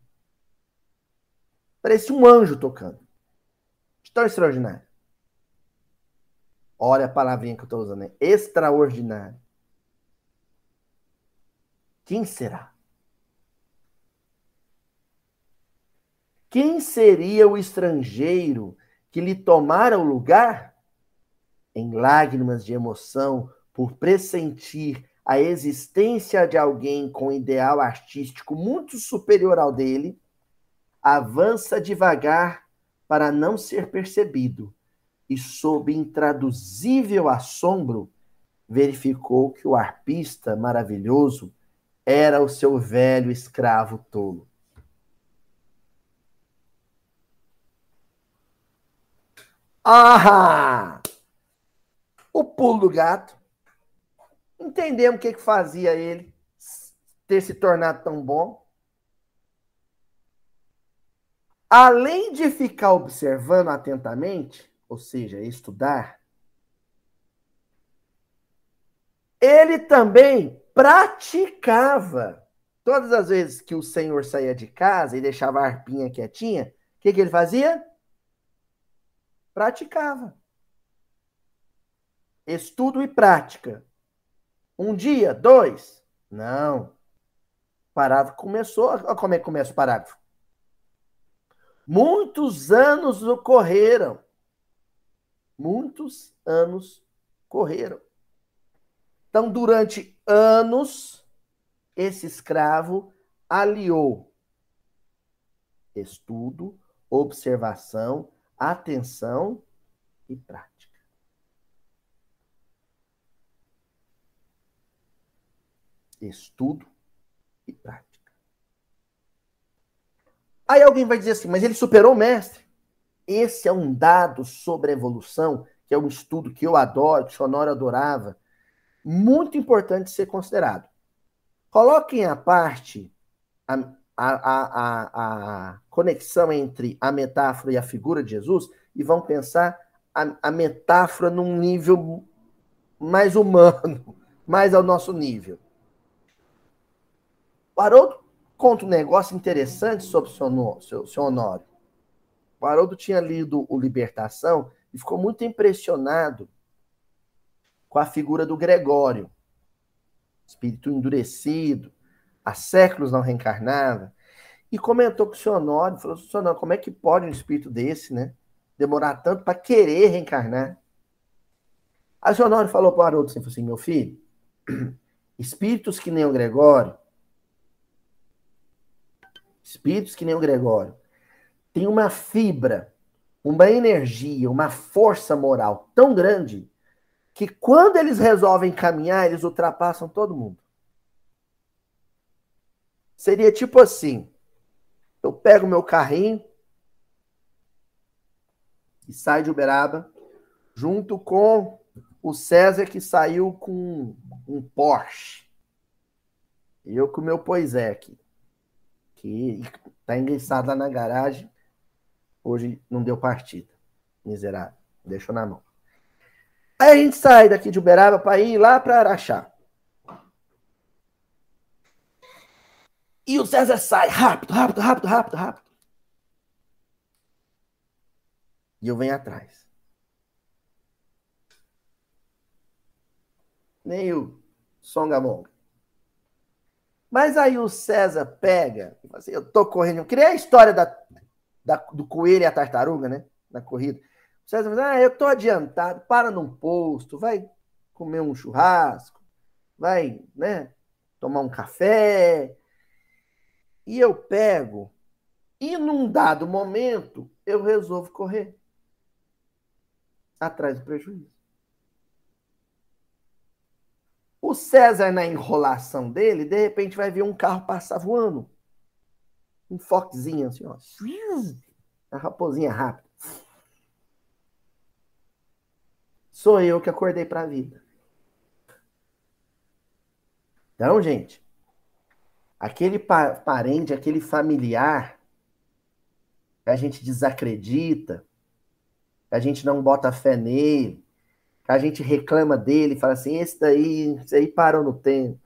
Parecia um anjo tocando. Tão extraordinário. Olha a palavrinha que eu estou usando, né? Extraordinário. Quem será? Quem seria o estrangeiro que lhe tomara o lugar? Em lágrimas de emoção por pressentir a existência de alguém com ideal artístico muito superior ao dele, avança devagar para não ser percebido e, sob intraduzível assombro, verificou que o arpista maravilhoso era o seu velho escravo tolo. Ah! O pulo do gato. Entendemos o que, que fazia ele ter se tornado tão bom. Além de ficar observando atentamente, ou seja, estudar, ele também praticava. Todas as vezes que o Senhor saía de casa e deixava a arpinha quietinha, o que, que ele fazia? Praticava. Estudo e prática. Um dia, dois? Não. Parágrafo começou. Olha como é que começa o parágrafo. Muitos anos ocorreram. Muitos anos correram. Então, durante anos, esse escravo aliou estudo, observação, atenção e prática. Estudo e prática. Aí alguém vai dizer assim, mas ele superou o mestre. Esse é um dado sobre a evolução, que é um estudo que eu adoro, que Honório adorava, muito importante ser considerado. Coloquem à parte a, a, a, a, conexão entre a metáfora e a figura de Jesus e vão pensar a, a metáfora num nível mais humano, mais ao nosso nível. Haroldo conta um negócio interessante sobre o seu, seu Honório. O Haroldo tinha lido o Libertação e ficou muito impressionado com a figura do Gregório. Espírito endurecido, há séculos não reencarnava, e comentou com o senhor Honório, falou, senhor Honório, como é que pode um espírito desse, né? Demorar tanto para querer reencarnar? Aí o senhor Honório falou para o Haroldo assim, assim, meu filho, espíritos que nem o Gregório, espíritos que nem o Gregório, tem uma fibra, uma energia, uma força moral tão grande que quando eles resolvem caminhar, eles ultrapassam todo mundo. Seria tipo assim: eu pego meu carrinho e saio de Uberaba, junto com o César que saiu com um Porsche. E eu com o meu aqui. Que tá enguiçado lá na garagem. Hoje não deu partida. Miserável. Deixou na mão. Aí a gente sai daqui de Uberaba para ir lá para Araxá. E o César sai rápido, rápido, rápido, rápido, rápido. E eu venho atrás. Nem o Songamonga. Mas aí o César pega, assim, eu tô correndo. Criei a história da, da, do coelho e a tartaruga, né? Na corrida. O César diz, ah, eu tô adiantado, para num posto, vai comer um churrasco, vai, né? Tomar um café, e eu pego, e num dado momento eu resolvo correr atrás do prejuízo. O César, na enrolação dele, de repente vai ver um carro passar voando. Um foquezinho assim, ó. A raposinha rápida. Sou eu que acordei para a vida. Então, gente, aquele pa parente, aquele familiar que a gente desacredita, que a gente não bota fé nele, que a gente reclama dele, fala assim, esse daí, esse aí parou no tempo.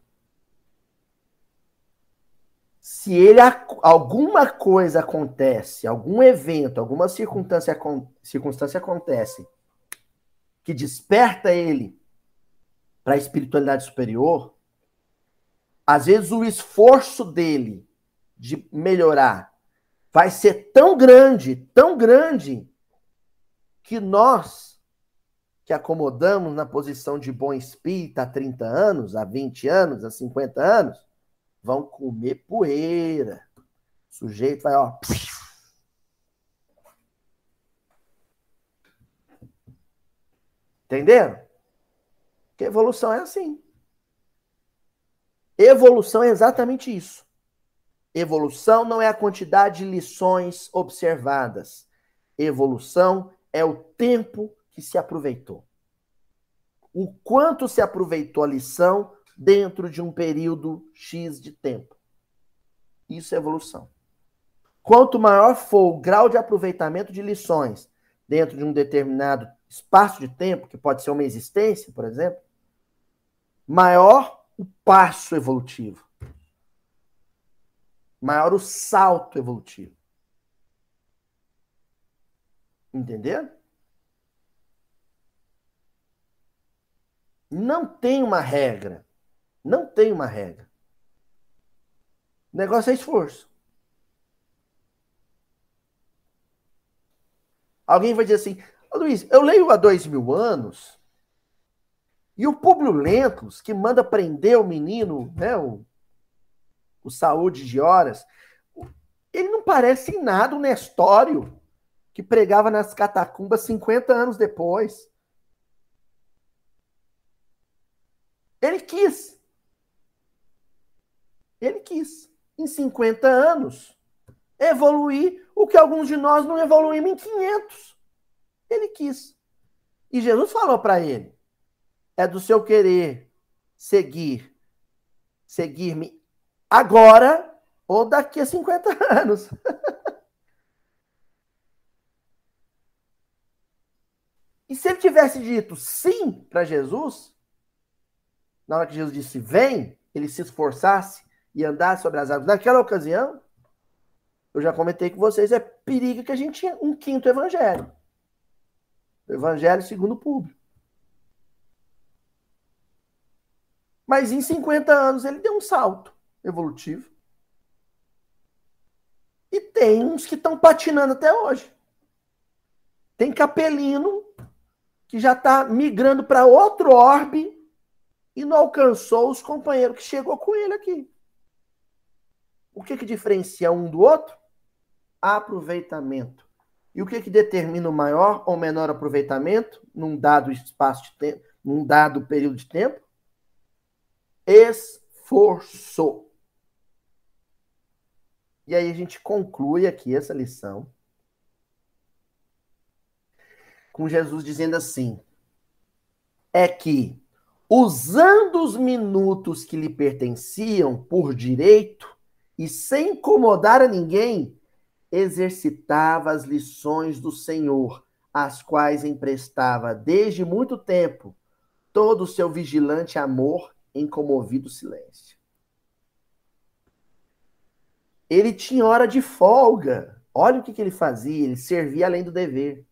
Se ele alguma coisa acontece, algum evento, alguma circunstância, circunstância acontece que desperta ele para a espiritualidade superior, às vezes o esforço dele de melhorar vai ser tão grande, tão grande, que nós, que acomodamos na posição de bom espírito há 30 anos, há 20 anos, há 50 anos, vão comer poeira. O sujeito vai, ó. Entenderam? Que evolução é assim. Evolução é exatamente isso. Evolução não é a quantidade de lições observadas. Evolução é o tempo que se aproveitou. O quanto se aproveitou a lição dentro de um período X de tempo. Isso é evolução. Quanto maior for o grau de aproveitamento de lições dentro de um determinado espaço de tempo, que pode ser uma existência, por exemplo, maior o passo evolutivo. Maior o salto evolutivo. Entendeu? Não tem uma regra. Não tem uma regra. O negócio é esforço. Alguém vai dizer assim, Luiz, eu leio há dois mil anos e o Públio Lentulus, que manda prender o menino, né, o, o Saúde de Horas, ele não parece em nada o Nestório, que pregava nas catacumbas 50 anos depois. Ele quis. Ele quis, em 50 anos, evoluir o que alguns de nós não evoluímos em 500. Ele quis. E Jesus falou para ele: é do seu querer seguir, seguir-me agora ou daqui a 50 anos. e se ele tivesse dito sim para Jesus, na hora que Jesus disse vem, ele se esforçasse e andasse sobre as águas, naquela ocasião, eu já comentei com vocês, é perigo que a gente tinha um quinto evangelho. O evangelho segundo o público. Mas em 50 anos ele deu um salto evolutivo. E tem uns que estão patinando até hoje. Tem capelino que já está migrando para outro orbe e não alcançou os companheiros que chegou com ele aqui. O que, que diferencia um do outro? Aproveitamento. E o que, que determina o maior ou menor aproveitamento num dado espaço de tempo, num dado período de tempo? Esforço. E aí a gente conclui aqui essa lição com Jesus dizendo assim: é que, usando os minutos que lhe pertenciam por direito e sem incomodar a ninguém, exercitava as lições do Senhor, as quais emprestava desde muito tempo todo o seu vigilante amor em comovido silêncio. Ele tinha hora de folga. Olha o que, que ele fazia, ele servia além do dever.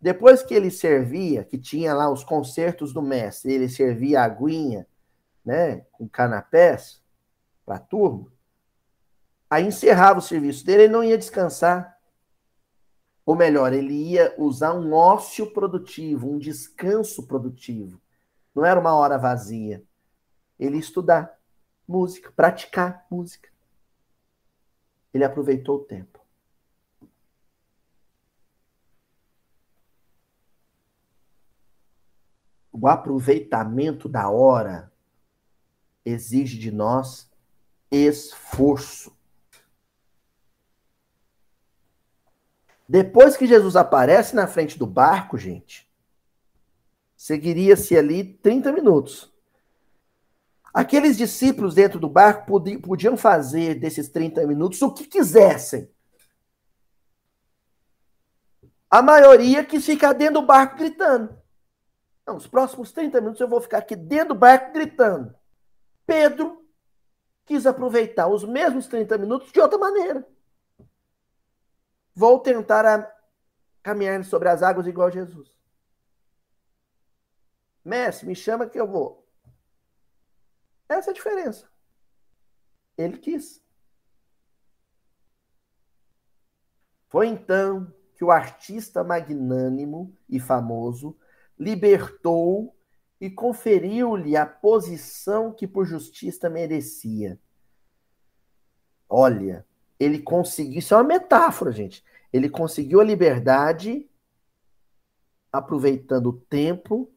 Depois que ele servia, que tinha lá os concertos do mestre, ele servia a aguinha, né, com canapés para a turma, aí encerrava o serviço dele, ele não ia descansar. Ou melhor, ele ia usar um ócio produtivo, um descanso produtivo. Não era uma hora vazia. Ele estudar música, praticar música. Ele aproveitou o tempo. o aproveitamento da hora exige de nós esforço. Depois que Jesus aparece na frente do barco, gente, seguiria-se ali 30 minutos. Aqueles discípulos dentro do barco podiam fazer desses 30 minutos o que quisessem. A maioria quis ficar dentro do barco gritando. Não, os próximos 30 minutos eu vou ficar aqui dentro do barco gritando. Pedro quis aproveitar os mesmos 30 minutos de outra maneira. Vou tentar caminhar sobre as águas igual Jesus. Mestre, me chama que eu vou. Essa é a diferença. Ele quis. Foi então que o artista magnânimo e famoso libertou e conferiu-lhe a posição que por justiça merecia. Olha, ele conseguiu, isso é uma metáfora, gente. Ele conseguiu a liberdade aproveitando o tempo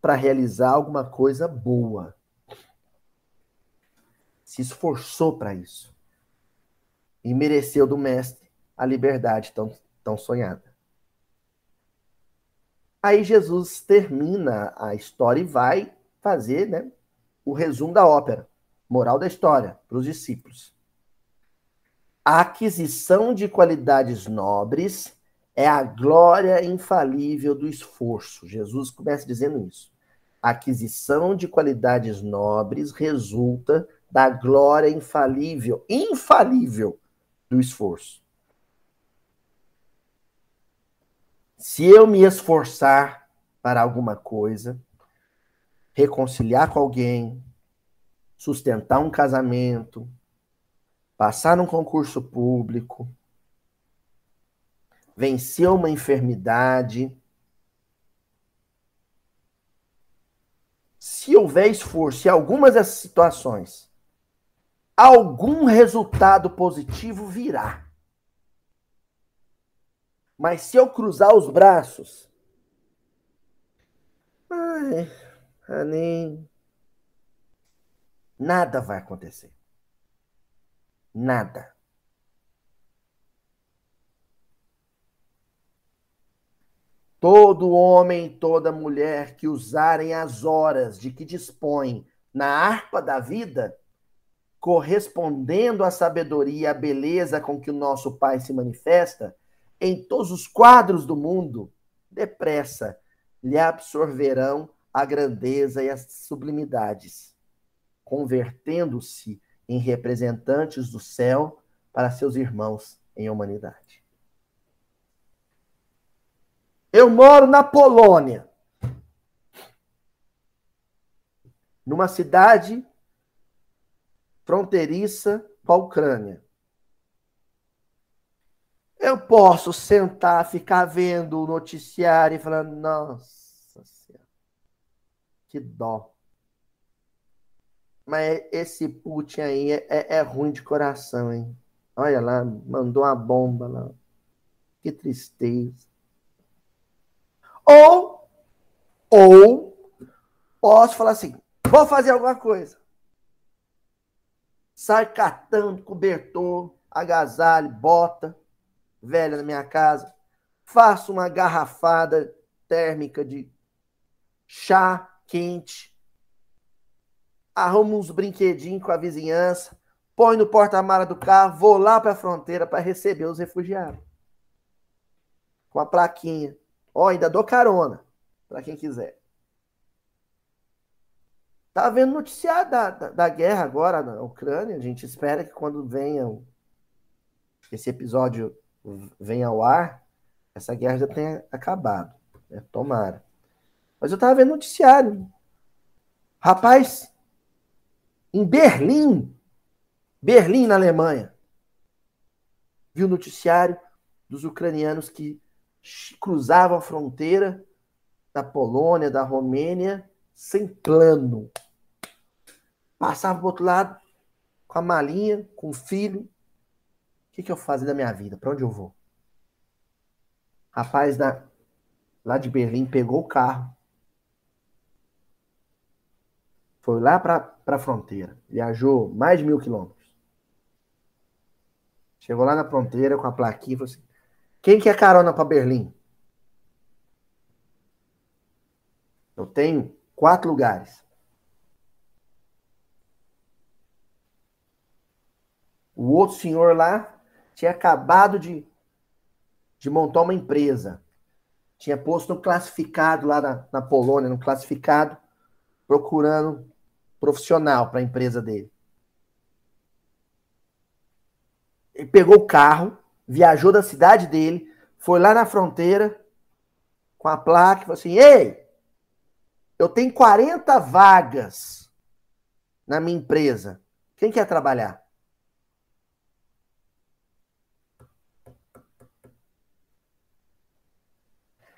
para realizar alguma coisa boa. Se esforçou para isso. E mereceu do mestre a liberdade tão, tão sonhada. Aí Jesus termina a história e vai fazer né, o resumo da ópera, moral da história, para os discípulos. A aquisição de qualidades nobres é a glória infalível do esforço. Jesus começa dizendo isso. A aquisição de qualidades nobres resulta da glória infalível, infalível do esforço. Se eu me esforçar para alguma coisa, reconciliar com alguém, sustentar um casamento, passar num concurso público, vencer uma enfermidade, se houver esforço em algumas dessas situações, algum resultado positivo virá. Mas se eu cruzar os braços, ai, nem nada vai acontecer. Nada. Todo homem toda mulher que usarem as horas de que dispõem na harpa da vida, correspondendo à sabedoria e à beleza com que o nosso Pai se manifesta, em todos os quadros do mundo, depressa lhe absorverão a grandeza e as sublimidades, convertendo-se em representantes do céu para seus irmãos em humanidade. Eu moro na Polônia, numa cidade fronteiriça com a Ucrânia. Eu posso sentar, ficar vendo o noticiário e falar, nossa senhora, que dó. Mas esse Putin aí é, é, é ruim de coração, hein? Olha lá, mandou uma bomba lá. Que tristeza. Ou, ou, posso falar assim, vou fazer alguma coisa. Sai catando cobertor, agasalho, bota, velha na minha casa. Faço uma garrafada térmica de chá quente. Arrumo uns brinquedinhos com a vizinhança. Põe no porta-mala do carro. Vou lá para a fronteira para receber os refugiados. Com a plaquinha. Ó, ainda dou carona para quem quiser. Tá vendo noticiário da, da, da, guerra agora na Ucrânia. A gente espera que quando venha esse episódio venha ao ar, essa guerra já tenha acabado. Né? Tomara. Mas eu tava vendo noticiário. Rapaz, em Berlim, Berlim, na Alemanha, viu noticiário dos ucranianos que cruzavam a fronteira da Polônia, da Romênia, sem plano. Passava para o outro lado com a malinha, com o filho, o que, que eu faço da minha vida? Para onde eu vou? Rapaz da, lá de Berlim pegou o carro. Foi lá para a fronteira. Viajou mais de mil quilômetros. Chegou lá na fronteira com a plaquinha e falou assim: quem quer carona para Berlim? Eu tenho quatro lugares. O outro senhor lá tinha acabado de, de montar uma empresa. Tinha posto no classificado lá na, na Polônia, no classificado, procurando profissional para a empresa dele. Ele pegou o carro, viajou da cidade dele, foi lá na fronteira com a placa e falou assim: Ei, eu tenho 40 vagas na minha empresa. Quem quer trabalhar?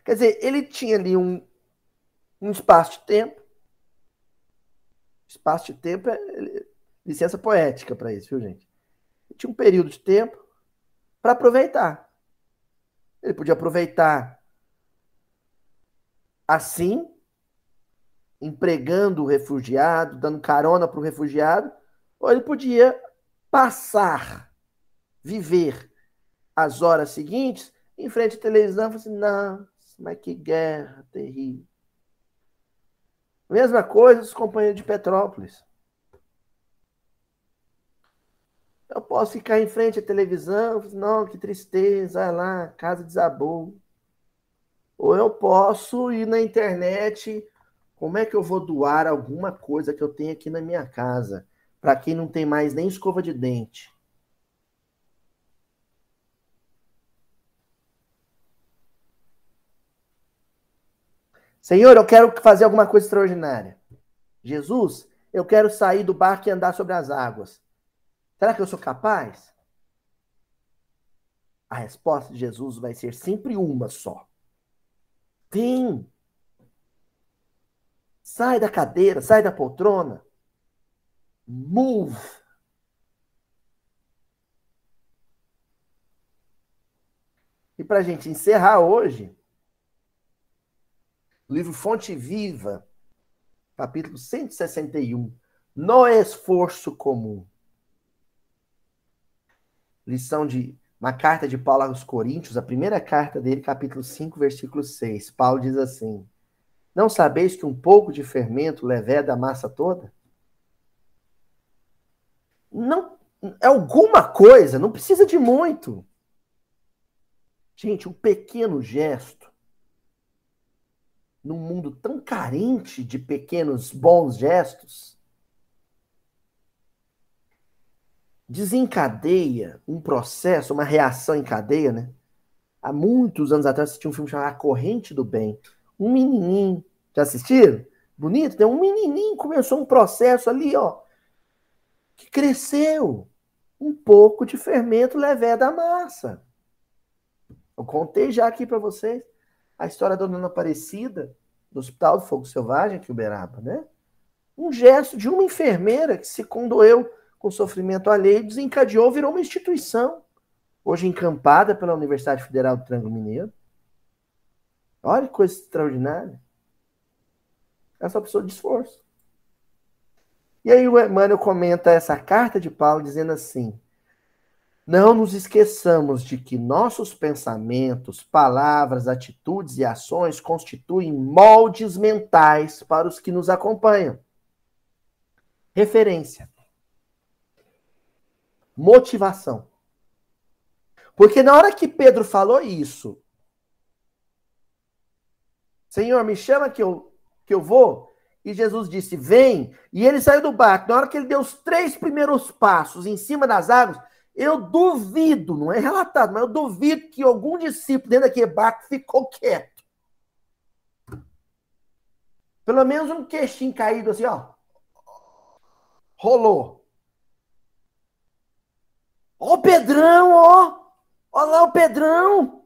Quer dizer, ele tinha ali um, um espaço de tempo. Espaço de tempo é licença poética para isso, viu, gente? Ele tinha um período de tempo para aproveitar. Ele podia aproveitar assim, empregando o refugiado, dando carona para o refugiado, ou ele podia passar, viver as horas seguintes em frente à televisão e falar assim: não, mas que guerra terrível. Mesma coisa os companheiros de Petrópolis. Eu posso ficar em frente à televisão, não, que tristeza, olha lá, casa desabou. Ou eu posso ir na internet, como é que eu vou doar alguma coisa que eu tenho aqui na minha casa, para quem não tem mais nem escova de dente? Senhor, eu quero fazer alguma coisa extraordinária. Jesus, eu quero sair do barco e andar sobre as águas. Será que eu sou capaz? A resposta de Jesus vai ser sempre uma só. Vem. Sai da cadeira, sai da poltrona. Move. E para a gente encerrar hoje, livro Fonte Viva, capítulo 161, No Esforço Comum. Lição de uma carta de Paulo aos Coríntios, a primeira carta dele, capítulo 5, versículo 6. Paulo diz assim: Não sabeis que um pouco de fermento leveda a massa toda? Não, é alguma coisa, não precisa de muito. Gente, um pequeno gesto num mundo tão carente de pequenos bons gestos, desencadeia um processo, uma reação em cadeia, né? Há muitos anos atrás tinha um filme chamado A Corrente do Bem. Um menininho, já assistiram? Bonito? Tem um menininho começou um processo ali, ó. que cresceu um pouco de fermento levé da massa. Eu contei já aqui para vocês a história da Dona Aparecida, do Hospital do Fogo Selvagem, aqui em Uberaba, né? Um gesto de uma enfermeira que se condoeu com sofrimento alheio, desencadeou, virou uma instituição, hoje encampada pela Universidade Federal do Triângulo Mineiro. Olha que coisa extraordinária. Essa pessoa de esforço. E aí o Emmanuel comenta essa carta de Paulo dizendo assim: Não nos esqueçamos de que nossos pensamentos, palavras, atitudes e ações constituem moldes mentais para os que nos acompanham. Referência. Motivação. Porque na hora que Pedro falou isso, Senhor, me chama que eu, que eu vou. E Jesus disse: Vem. E ele saiu do barco. Na hora que ele deu os três primeiros passos em cima das águas, eu duvido, não é relatado, mas eu duvido que algum discípulo dentro daquele barco ficou quieto. Pelo menos um queixinho caído assim, ó. Rolou. Ó o Pedrão, ó. Ó lá o Pedrão.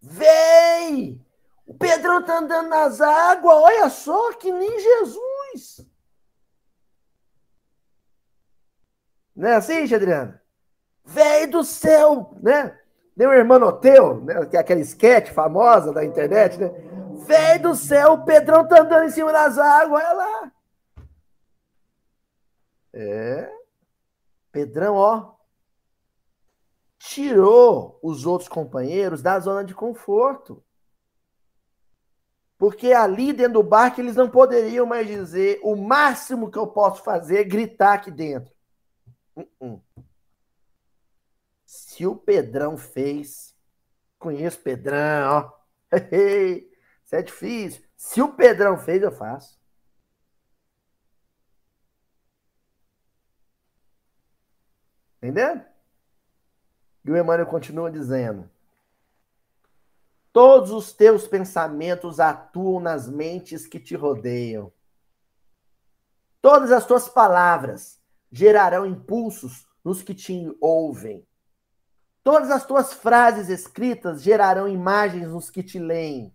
Vem! O Pedrão tá andando nas águas, olha só, que nem Jesus. Não é assim, Adriana? Véi do céu, né? Deu um hermanoteu, né? Que é aquela esquete famosa da internet, né? Véi do céu, o Pedrão tá andando em cima das águas, olha lá. É. Pedrão, ó. Tirou os outros companheiros da zona de conforto. Porque ali dentro do barco eles não poderiam mais dizer o máximo que eu posso fazer é gritar aqui dentro. Uh -uh. Se o Pedrão fez, conheço Pedrão, ó. Isso é difícil. Se o Pedrão fez, eu faço. Entendeu? E o Emmanuel continua dizendo: Todos os teus pensamentos atuam nas mentes que te rodeiam. Todas as tuas palavras gerarão impulsos nos que te ouvem. Todas as tuas frases escritas gerarão imagens nos que te leem.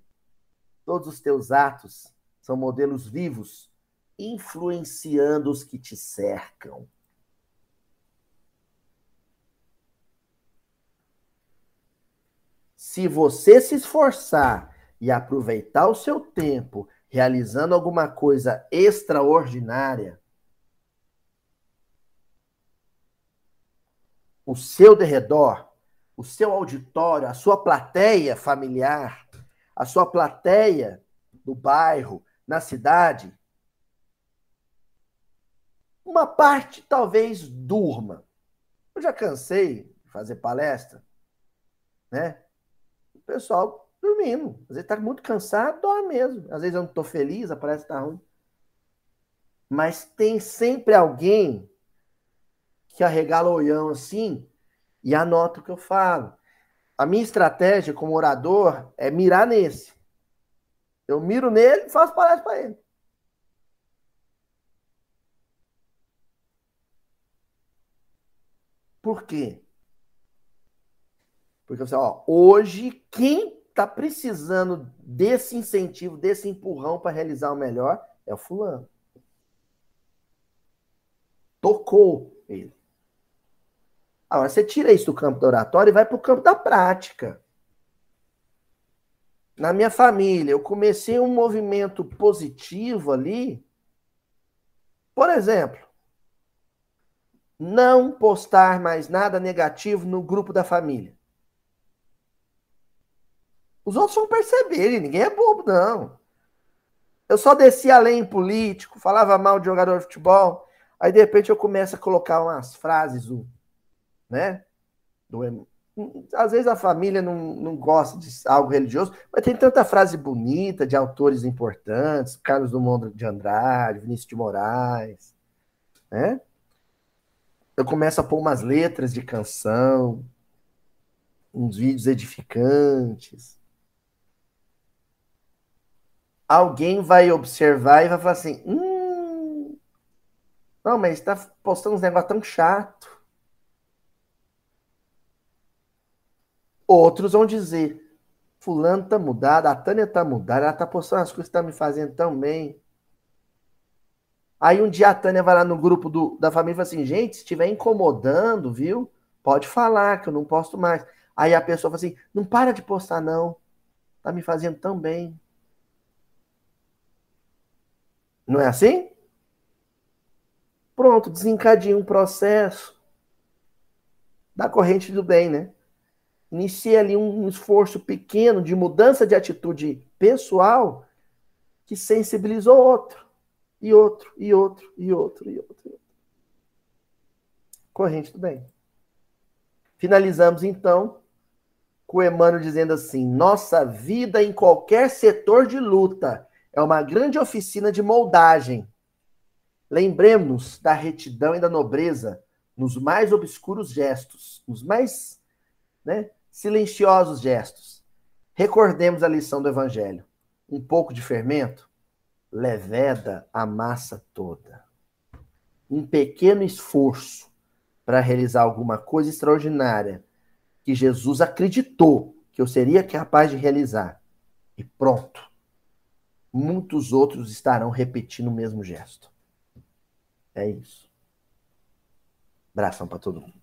Todos os teus atos são modelos vivos, influenciando os que te cercam. Se você se esforçar e aproveitar o seu tempo realizando alguma coisa extraordinária, o seu derredor, o seu auditório, a sua plateia familiar, a sua plateia do bairro, na cidade, uma parte talvez durma. Eu já cansei de fazer palestra, né? pessoal dormindo. Às vezes tá muito cansado, dorme mesmo. Às vezes eu não tô feliz, aparece que tá ruim. Mas tem sempre alguém que arregala o olhão assim e anota o que eu falo. A minha estratégia como orador é mirar nesse. Eu miro nele e faço palestra para ele. Por quê? Porque você, ó, hoje quem está precisando desse incentivo, desse empurrão para realizar o melhor é o fulano. Tocou ele. Agora você tira isso do campo da oratória e vai para o campo da prática. Na minha família, eu comecei um movimento positivo ali. Por exemplo, não postar mais nada negativo no grupo da família. Os outros vão perceber, ninguém é bobo, não. Eu só descia além político, falava mal de jogador de futebol, aí de repente eu começo a colocar umas frases, né? Do, às vezes a família não, não gosta de algo religioso, mas tem tanta frase bonita de autores importantes, Carlos Drummond de Andrade, Vinícius de Moraes, né? Eu começo a pôr umas letras de canção, uns vídeos edificantes alguém vai observar e vai falar assim: hum, Não, mas está postando uns negócios tão chato. Outros vão dizer, fulano tá mudado, a Tânia tá mudada, ela tá postando as coisas tá me fazendo tão bem. Aí um dia a Tânia vai lá no grupo do, da família e fala assim, gente, se estiver incomodando, viu? Pode falar que eu não posto mais. Aí a pessoa fala assim, não para de postar não, tá me fazendo tão bem. Não é assim? Pronto, desencadeia um processo da corrente do bem, né? Inicia ali um esforço pequeno de mudança de atitude pessoal que sensibilizou outro, e outro, e outro, e outro, e outro. Corrente do bem. Finalizamos então com Emmanuel dizendo assim: nossa vida em qualquer setor de luta é uma grande oficina de moldagem. Lembremos da retidão e da nobreza nos mais obscuros gestos, nos mais né, silenciosos gestos. Recordemos a lição do Evangelho. Um pouco de fermento leveda a massa toda. Um pequeno esforço para realizar alguma coisa extraordinária que Jesus acreditou que eu seria capaz de realizar. E pronto. Muitos outros estarão repetindo o mesmo gesto. É isso. Abração para todo mundo.